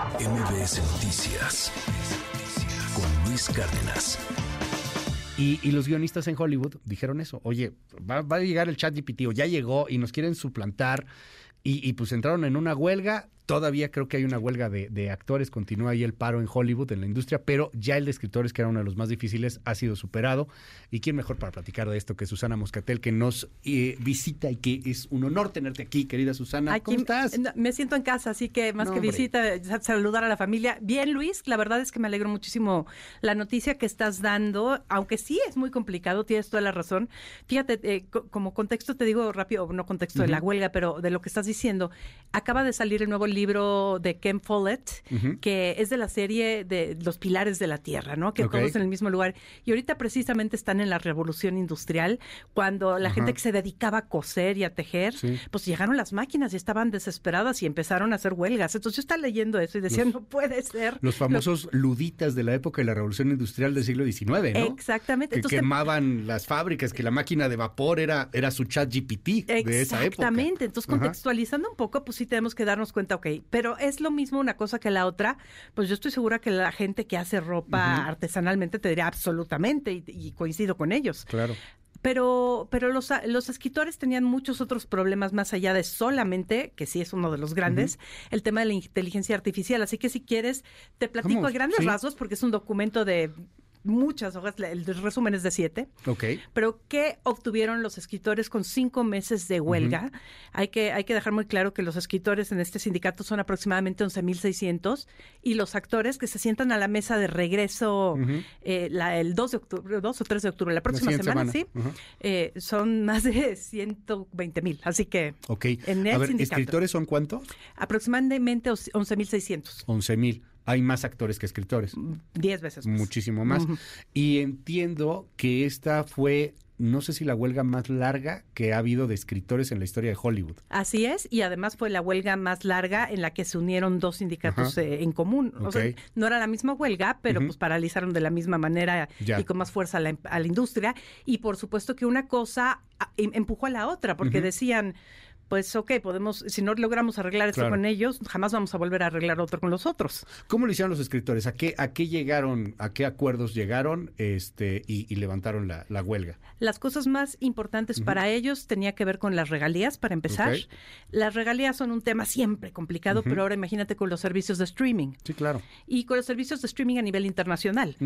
MBS Noticias con Luis Cárdenas. Y, los guionistas en Hollywood dijeron eso. Oye, va, va a llegar el chat GPT o ya llegó y nos quieren suplantar. Y, y pues entraron en una huelga. Todavía creo que hay una huelga de, de actores. Continúa ahí el paro en Hollywood, en la industria. Pero ya el de escritores, que era uno de los más difíciles, ha sido superado. ¿Y quién mejor para platicar de esto que Susana Moscatel, que nos eh, visita y que es un honor tenerte aquí, querida Susana? Aquí, ¿Cómo estás? no, Me siento en casa, así que más No, que hombre. visita, sa- saludar a la familia. Bien, Luis, la verdad es que me alegro muchísimo la noticia que estás dando, aunque sí es muy complicado, tienes toda la razón. Fíjate, eh, co- como contexto te digo rápido, no contexto de la huelga, pero de lo que estás diciendo, acaba de salir el nuevo libro de Ken Follett, que es de la serie de Los Pilares de la Tierra, ¿no? Que Ok. todos en el mismo lugar. Y ahorita precisamente están en la revolución industrial, cuando la gente que se dedicaba a coser y a tejer, Sí. pues llegaron las máquinas y estaban desesperadas y empezaron a hacer huelgas. Entonces yo estaba leyendo eso y decía, no puede ser. Los famosos luditas de la época de la revolución industrial del siglo XIX, ¿no? Exactamente. Que Entonces, quemaban las fábricas, que la máquina de vapor era, era su chat GPT de esa época. Exactamente. Entonces, contextualizando un poco, pues sí tenemos que darnos cuenta, ok, pero es lo mismo una cosa que la otra. Pues yo estoy segura que la gente que hace ropa artesanalmente te dirá absolutamente y, y coincido con ellos. Claro. Pero, pero los, los escritores tenían muchos otros problemas más allá de solamente, que sí es uno de los grandes, el tema de la inteligencia artificial. Así que si quieres, te platico a grandes sí. rasgos, porque es un documento de muchas hojas, el resumen es de siete. Ok. Pero ¿qué obtuvieron los escritores con cinco meses de huelga? hay, que, hay que dejar muy claro que los escritores en este sindicato son aproximadamente 11.600 y los actores que se sientan a la mesa de regreso eh, la- el 2 de octubre, 2 o 3 de octubre, la próxima semana, semana. sí, eh, son más de 120.000. Así que en el a ver, sindicato. ¿escritores son cuántos? aproximadamente 11.600, 11 mil. Hay más actores que escritores. 10 veces más. Muchísimo más. Y entiendo que esta fue, no sé si la huelga más larga que ha habido de escritores en la historia de Hollywood. Así es, y además fue la huelga más larga en la que se unieron dos sindicatos eh, en común. O sea, Ok. no era la misma huelga, pero pues paralizaron de la misma manera Ya. y con más fuerza a la, a la industria. Y por supuesto que una cosa em- empujó a la otra, porque decían, pues ok, podemos, si no logramos arreglar esto Claro. con ellos, jamás vamos a volver a arreglar otro con los otros. ¿Cómo lo hicieron los escritores? ¿A qué, a qué llegaron, a qué acuerdos llegaron este, y, y levantaron la, la huelga? Las cosas más importantes para ellos tenía que ver con las regalías, para empezar. Las regalías son un tema siempre complicado, pero ahora imagínate con los servicios de streaming. Sí, claro. y con los servicios de streaming a nivel internacional.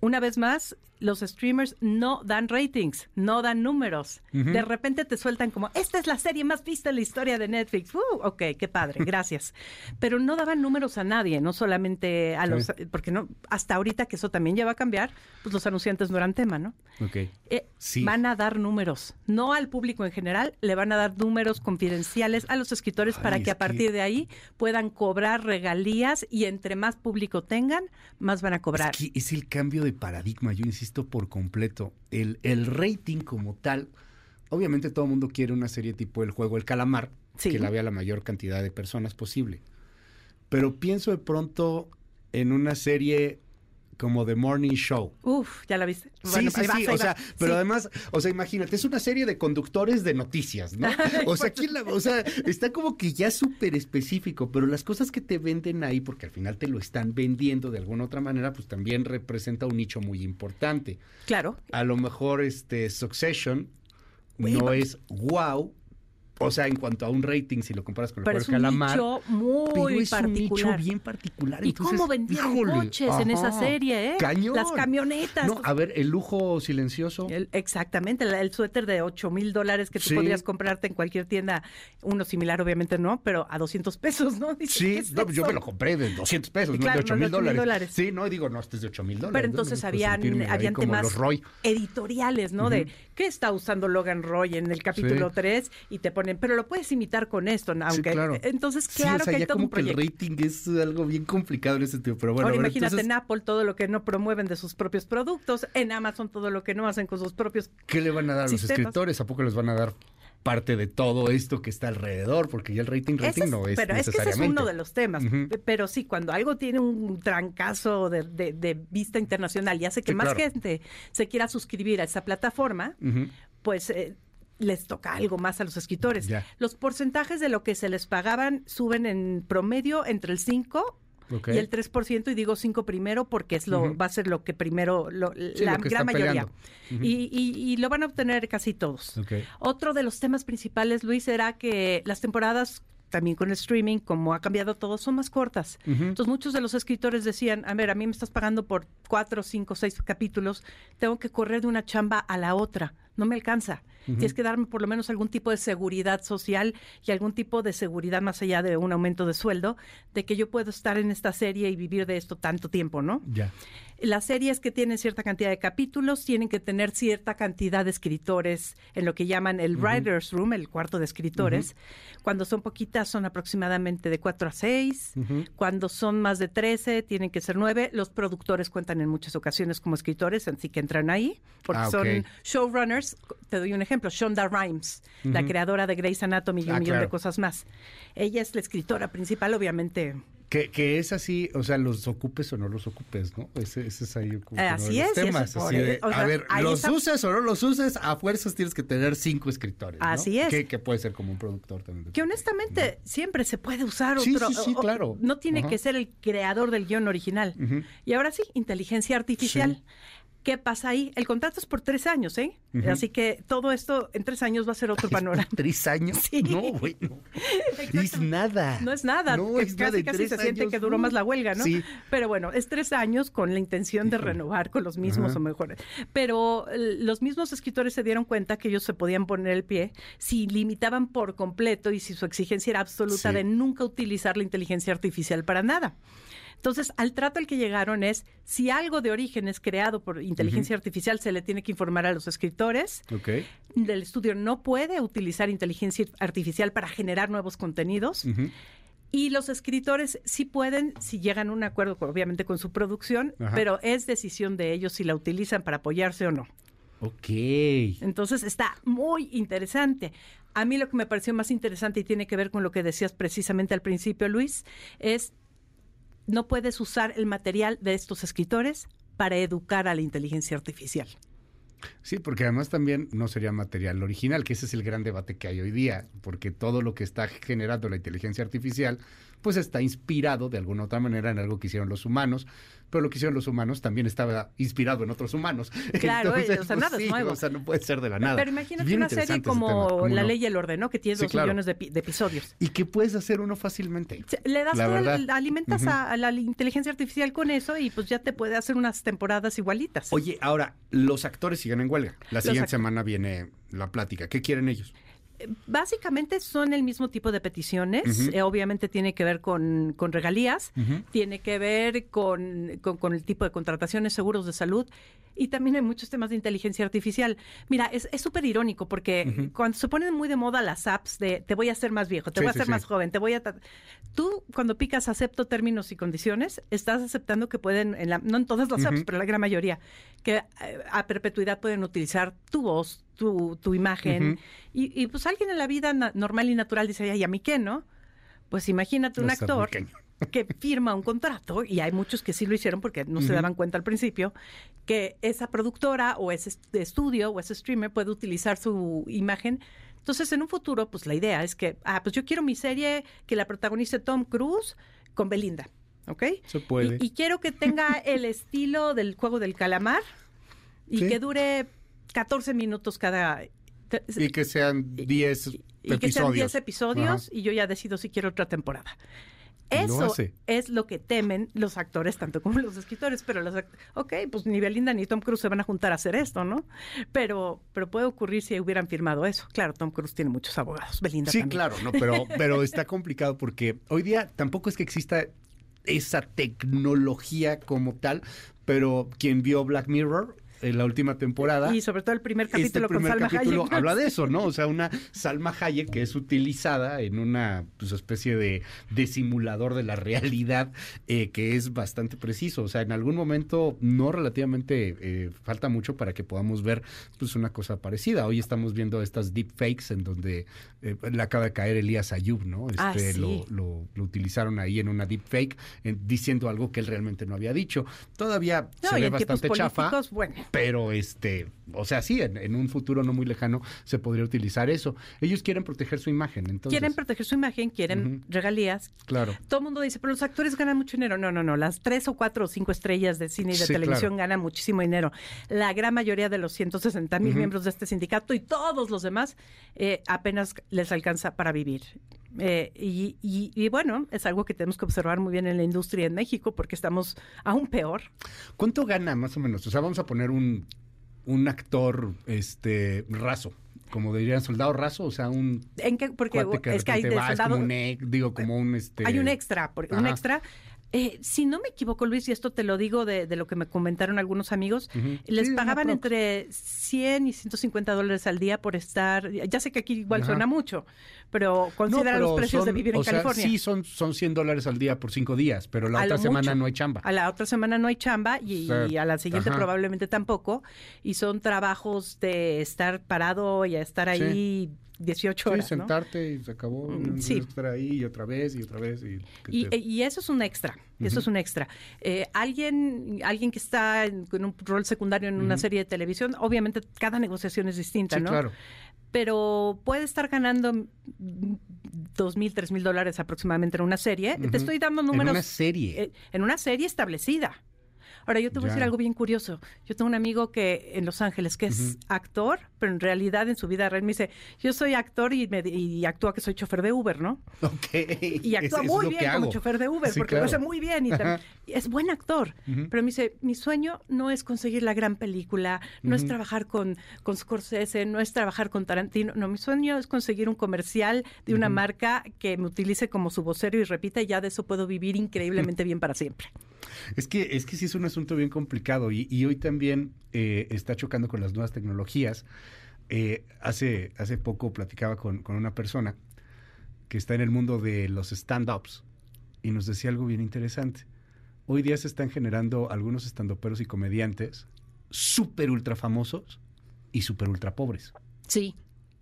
Una vez más, los streamers no dan ratings, no dan números. De repente te sueltan como, esta es la serie más vista en la historia de Netflix. Uh, ok, qué padre, gracias. Pero no daban números a nadie, no solamente a los, porque no, hasta ahorita que eso también ya va a cambiar, pues los anunciantes no eran tema, ¿no? Ok. Eh, Sí. Van a dar números, no al público en general, le van a dar números confidenciales a los escritores Ay, para es que a partir que- de ahí puedan cobrar regalías y entre más público tengan, más van a cobrar. Es que es el cambio de paradigma, yo insisto por completo. El, el rating como tal, obviamente todo el mundo quiere una serie tipo El Juego El Calamar, Sí. que la vea la mayor cantidad de personas posible. Pero pienso de pronto en una serie como The Morning Show. Uf, ¿ya la viste? Sí, Bueno, sí, vas, sí, o sea, pero Sí. además, o sea, imagínate, es una serie de conductores de noticias, ¿no? O sea, ¿quién la- o sea, está como que ya súper específico, pero las cosas que te venden ahí, porque al final te lo están vendiendo de alguna otra manera, pues también representa un nicho muy importante. Claro. A lo mejor este Succession no es wow, o sea, en cuanto a un rating, si lo comparas con el Pero juego es del un calamar. nicho pero muy es un nicho particular. bien particular. ¿Y entonces, cómo híjole, coches en esa serie, eh? Cañón. Las camionetas. No, a ver, el lujo silencioso. El- exactamente, el, el suéter de 8 mil dólares que tú Sí. podrías comprarte en cualquier tienda, uno similar obviamente no, pero a 200 pesos, ¿no? Dices, Sí, ¿qué es no, yo me lo compré de 200 pesos, no Claro, de 8 no, mil de 8,000 dólares. dólares. Sí, no, digo, no, este es de 8 mil dólares. Pero ¿no? entonces No habían, habían temas editoriales, ¿no? De qué está usando Logan Roy en el capítulo Sí. 3 y te ponen, pero lo puedes imitar con esto, ¿no? aunque claro. entonces Sí, claro o sea, que hay todo como un que el rating es algo bien complicado en ese sentido, pero bueno. Ahora bueno, imagínate entonces, en Apple todo lo que no promueven de sus propios productos, en Amazon todo lo que no hacen con sus propios ¿qué le van a dar a los escritores? ¿A poco les van a dar parte de todo esto que está alrededor? Porque ya el rating, rating es- no es pero es que ese es uno de los temas. Pero sí, cuando algo tiene un trancazo de, de- de vista internacional y hace que Sí, más claro. gente se quiera suscribir a esa plataforma, pues eh, les toca algo más a los escritores. Los porcentajes de lo que se les pagaban suben en promedio entre el 5 Ok. y el 3%, y digo 5 primero porque es lo va a ser lo que primero, lo- Sí, la lo que gran mayoría. y, y- y lo van a obtener casi todos. Otro de los temas principales, Luis, era que las temporadas también con el streaming, como ha cambiado todo, son más cortas. Entonces muchos de los escritores decían, a ver, a mí me estás pagando por cuatro, cinco, seis capítulos, tengo que correr de una chamba a la otra, no me alcanza. Tienes que darme por lo menos algún tipo de seguridad social y algún tipo de seguridad más allá de un aumento de sueldo, de que yo puedo estar en esta serie y vivir de esto tanto tiempo, ¿no? Ya. Las series que tienen cierta cantidad de capítulos tienen que tener cierta cantidad de escritores en lo que llaman el writer's room, el cuarto de escritores. Cuando son poquitas son aproximadamente de 4 a 6. Ujú. Cuando son más de 13 tienen que ser 9. Los productores cuentan en muchas ocasiones como escritores, así que entran ahí, porque Ah, son showrunners. Te doy un ejemplo, Shonda Rhimes, la creadora de Grey's Anatomy y un Ah, millón de cosas más. Ella es la escritora principal, obviamente. Que, que es así, o sea, los ocupes o no los ocupes, ¿no? Ese, ese es ahí como uno Así de los es, y eso temas. por así el- de, o sea, a ver, los está- uses o no los uses, a fuerzas tienes que tener cinco escritores. ¿no? Así es. Que, que puede ser como un productor también. Que honestamente siempre se puede usar Sí, otro. sí, sí, o- claro. No tiene Ajá. que ser el creador del guion original. Y ahora sí, inteligencia artificial. Sí. ¿Qué pasa ahí? El contrato es por tres años, ¿eh? Así que todo esto en tres años va a ser otro panorama. ¿Tres años? Sí. No, güey, no. Es nada. No es nada, No es casi nada. casi tres se siente que duró uh, más la huelga, ¿no? Sí. Pero bueno, es tres años con la intención de renovar con los mismos o mejores. Pero eh, los mismos escritores se dieron cuenta que ellos se podían poner el pie si limitaban por completo y si su exigencia era absoluta Sí. de nunca utilizar la inteligencia artificial para nada. Entonces, al trato al que llegaron es, si algo de origen es creado por inteligencia artificial, se le tiene que informar a los escritores. Ok. El estudio no puede utilizar inteligencia artificial para generar nuevos contenidos. Y los escritores sí pueden, si llegan a un acuerdo, obviamente, con su producción, Ajá. pero es decisión de ellos si la utilizan para apoyarse o no. Ok. Entonces está muy interesante. A mí lo que me pareció más interesante y tiene que ver con lo que decías precisamente al principio, Luis, es no puedes usar el material de estos escritores para educar a la inteligencia artificial. Sí, porque además también no sería material original, que ese es el gran debate que hay hoy día, porque todo lo que está generando la inteligencia artificial, pues está inspirado de alguna otra manera en algo que hicieron los humanos, pero lo que hicieron los humanos también estaba inspirado en otros humanos. Claro, eh, o sea, nada es sí, nuevo. O sea, no puede ser de la nada. Pero imagínate Bien una serie como tema, ¿cómo La no? Ley y el Orden, ¿no? Que tiene Sí, dos claro. millones de, pi- de episodios. Y que puedes hacer uno fácilmente. Le das el- alimentas a, a la inteligencia artificial con eso y pues ya te puede hacer unas temporadas igualitas. Oye, ahora, los actores siguen en huelga. La Los siguiente semana viene la plática. ¿Qué quieren ellos? Básicamente son el mismo tipo de peticiones. Eh, obviamente tiene que ver con, con regalías, tiene que ver con, con- con el tipo de contrataciones, seguros de salud y también hay muchos temas de inteligencia artificial. Mira, es es súper irónico porque cuando se ponen muy de moda las apps de te voy a hacer más viejo, te Sí, voy a hacer sí. más joven, te voy a... Tú cuando picas acepto términos y condiciones, estás aceptando que pueden, en la- no en todas las apps, pero en la gran mayoría, que eh, a perpetuidad pueden utilizar tu voz, tu, tu imagen. Y, y, pues alguien en la vida normal y natural dice, ay, ¿a mí qué, no? Pues imagínate un actor que firma un contrato, y hay muchos que sí lo hicieron porque no se daban cuenta al principio, que esa productora o ese est- estudio o ese streamer puede utilizar su imagen. Entonces, en un futuro, pues la idea es que, ah, pues yo quiero mi serie que la protagonice Tom Cruise con Belinda, ¿ok? Se puede. Y, y quiero que tenga el estilo del juego del calamar y Sí. que dure 14 minutos cada... Y que sean 10 y episodios. que sean 10 episodios Ajá. y yo ya decido si quiero otra temporada. Y Eso es lo que temen los actores, tanto como los escritores, pero los ok, pues ni Belinda ni Tom Cruise se van a juntar a hacer esto, ¿no? Pero, pero puede ocurrir si hubieran firmado eso. Claro, Tom Cruise tiene muchos abogados, Belinda Sí, también. claro, no, pero, pero está complicado porque hoy día tampoco es que exista esa tecnología como tal, pero quien vio Black Mirror en la última temporada. Y sobre todo el primer este capítulo primer con Salma capítulo Hayek. habla de eso, ¿no? O sea, una Salma Hayek que es utilizada en una pues, especie de, de simulador de la realidad eh, que es bastante preciso. O sea, en algún momento, no relativamente, eh, falta mucho para que podamos ver pues una cosa parecida. Hoy estamos viendo estas deepfakes en donde eh, le acaba de caer Elías Ayub, ¿no? Ah, Este, sí. lo, lo, lo utilizaron ahí en una deepfake en- diciendo algo que él realmente no había dicho. Todavía No, se ve bastante chafa. bueno. Pero este, o sea, sí, en, en un futuro no muy lejano se podría utilizar eso. Ellos quieren proteger su imagen, entonces. Quieren proteger su imagen, quieren regalías. Claro. Todo el mundo dice, pero los actores ganan mucho dinero. No, no, no. Las tres o cuatro o cinco estrellas de cine y de Sí, televisión claro. ganan muchísimo dinero. La gran mayoría de los 160 mil miembros de este sindicato y todos los demás eh, apenas les alcanza para vivir. Eh, y, y- y bueno, es algo que tenemos que observar muy bien en la industria en México porque estamos aún peor. ¿Cuánto gana más o menos? O sea, vamos a poner un, un actor este raso, como dirían soldado raso, o sea, un ¿En qué? Porque que es que hay de soldado- como un digo, como un este Hay un extra, un extra. Eh, si no me equivoco, Luis, y esto te lo digo de, de lo que me comentaron algunos amigos, les Sí, pagaban entre 100 y 150 dólares al día por estar. Ya sé que aquí igual Ajá. suena mucho, pero No, considera pero los precios de vivir en o sea, California. sí, son, son 100 dólares al día por cinco días, pero la A otra semana mucho. no hay chamba. A la otra semana no hay chamba y, O sea, y a la siguiente ajá. probablemente tampoco. Y son trabajos de estar parado y a estar ahí 18 Sí, horas. ¿no? sentarte y se acabó. Mm, sí. estar ahí y otra vez y otra vez. Y, Y, te- y eso es un extra, eso es un extra. Eh, alguien, alguien que está en, en un rol secundario en una serie de televisión, obviamente cada negociación es distinta, sí, ¿no? claro. Pero puede estar ganando dos mil, tres mil dólares aproximadamente en una serie. Te estoy dando En números. una serie. eh, en una serie establecida. Ahora, yo te voy a decir algo bien curioso. Yo tengo un amigo que en Los Ángeles que es actor, pero en realidad en su vida real me dice, yo soy actor y, me, y actúa que soy chofer de Uber, ¿no? ok. Y actúa es muy bien como chofer de Uber, Sí, porque claro. lo hace muy bien y, es buen actor. Pero me dice, mi sueño no es conseguir la gran película, no es trabajar con, con Scorsese, no es trabajar con Tarantino. No, mi sueño es conseguir un comercial de una marca que me utilice como su vocero y repita, y ya de eso puedo vivir increíblemente bien para siempre. Es que, es que sí es un asunto bien complicado y, hoy también eh, está chocando con las nuevas tecnologías. Eh, hace, hace poco platicaba con, con una persona que está en el mundo de los stand-ups y nos decía algo bien interesante. Hoy día se están generando algunos estandoperos y comediantes súper ultra famosos y súper ultra pobres. Sí,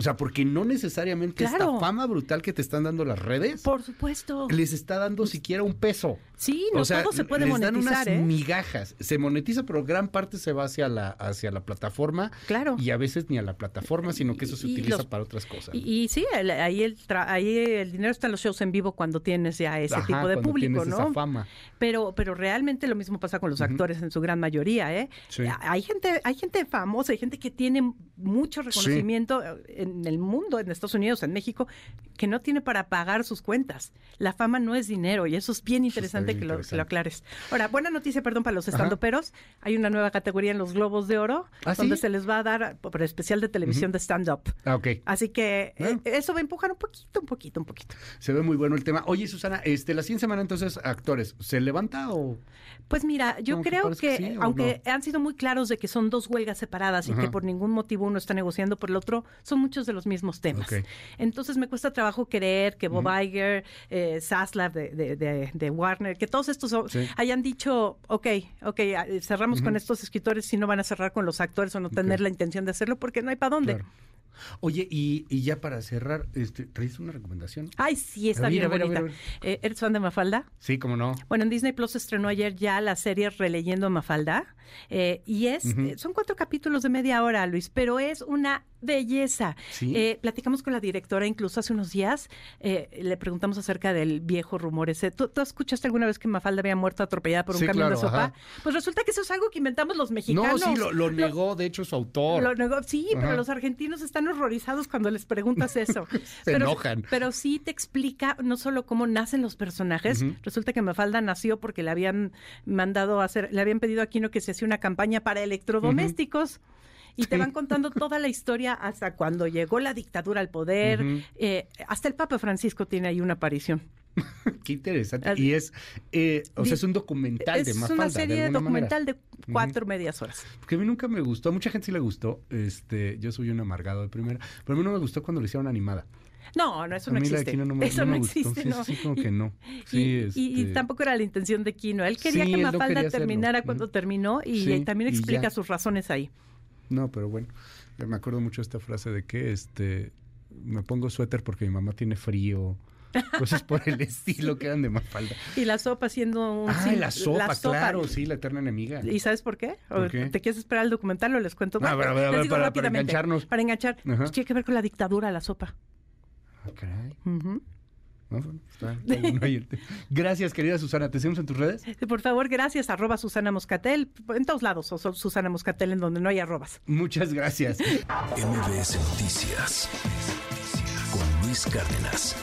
O sea, porque no necesariamente Claro. esta fama brutal que te están dando las redes por supuesto. les está dando siquiera un peso. Sí, no o sea, todo se puede les dan monetizar, unas ¿eh? migajas. Se monetiza, pero gran parte se va hacia la, hacia la plataforma Claro. y a veces ni a la plataforma, sino que eso se Y utiliza los- para otras cosas. Y, y sí, el- ahí, el tra- ahí el dinero está en los shows en vivo cuando tienes ya ese Ajá, tipo de público, ¿no? esa fama. Pero, pero realmente lo mismo pasa con los actores en su gran mayoría, ¿eh? Sí. Hay gente, hay gente famosa, hay gente que tiene mucho reconocimiento eh, en el mundo, en Estados Unidos, en México, que no tiene para pagar sus cuentas. La fama no es dinero y eso es bien interesante, bien que, lo, que lo aclares. Ahora, buena noticia, perdón, para los estandoperos. Hay una nueva categoría en los Globos de Oro, ¿Ah, donde sí? se les va a dar por especial de televisión de stand-up. Ah. Así que eh, Bueno. eso va a empujar un poquito, un poquito, un poquito. Se ve muy bueno el tema. Oye, Susana, este, la siguiente semana entonces, actores, ¿se levanta o...? Pues mira, yo creo que, que sí, ¿o aunque han sido muy claros de que son dos huelgas separadas y que por ningún motivo uno está negociando por el otro, son muchos de los mismos temas. Entonces me cuesta trabajo creer que Bob. Iger, eh, Zaslav de, de- de- de Warner, que todos estos Sí. hayan dicho, ok, ok, ah, cerramos con estos escritores si no van a cerrar con los actores o no tener la intención de hacerlo porque no hay para dónde. Claro. Oye, y, y ya para cerrar, este, ¿traes una recomendación? Ay, sí, está bien a ver, a bonita. ver, Eh, ¿Eres fan de Mafalda? Sí, cómo no. Bueno, en Disney Plus estrenó ayer ya la serie Releyendo Mafalda. eh, y es, eh, son cuatro capítulos de media hora, Luis, pero es una belleza. Sí. Eh, platicamos con la directora incluso hace unos días, eh, le preguntamos acerca del viejo rumor ese. ¿Tú, tú escuchaste alguna vez que Mafalda había muerto atropellada por un Sí, camión claro, de sopa? ajá. Pues resulta que eso es algo que inventamos los mexicanos. No, sí, lo, lo negó, de hecho, su autor. Lo negó- sí, pero los argentinos están horrorizados cuando les preguntas eso. Se pero, enojan. Pero sí te explica no solo cómo nacen los personajes. Resulta que Mafalda nació porque le habían mandado a hacer, le habían pedido a Aquino que se hacía una campaña para electrodomésticos. Y te van contando toda la historia hasta cuando llegó la dictadura al poder. Eh, hasta el Papa Francisco tiene ahí una aparición. Qué interesante. Y es, eh, o sea, es un documental de es Mafalda, una serie de documental manera. de cuatro medias horas. Porque a mí nunca me gustó, a mucha gente sí le gustó, este, yo soy un amargado de primera, pero a mí no me gustó cuando le hicieron animada. No, no, eso a no la de existe. Kino no me, eso no gustó. existe, sí, no. sí, como Y- que no. Sí, y, y- y este, tampoco era la intención de Kino. Él quería que Mafalda quería terminara cuando terminó y también explica sus razones ahí. No, pero bueno, me acuerdo mucho esta frase de que, este, me pongo suéter porque mi mamá tiene frío, cosas por el estilo que eran de Mafalda. Y la sopa siendo un... Ah, sim- la sopa, claro, sí, la eterna enemiga. ¿Y sabes por qué? ¿O ¿Por qué? ¿Te quieres esperar al documental o les cuento? Ah, a ver, a ver, a Les ver, digo para- para rápidamente. engancharnos. Para enganchar. Pues tiene que ver con la dictadura, la sopa. Ah, caray. Ujú. No, bueno, está- está bueno ahí el tema. Gracias, querida Susana. ¿Te seguimos en tus redes? Y Por favor, gracias, arroba Susana Moscatel, en todos lados, o Susana Moscatel, en donde no hay arrobas. Muchas gracias. MBS Noticias con Luis Cárdenas.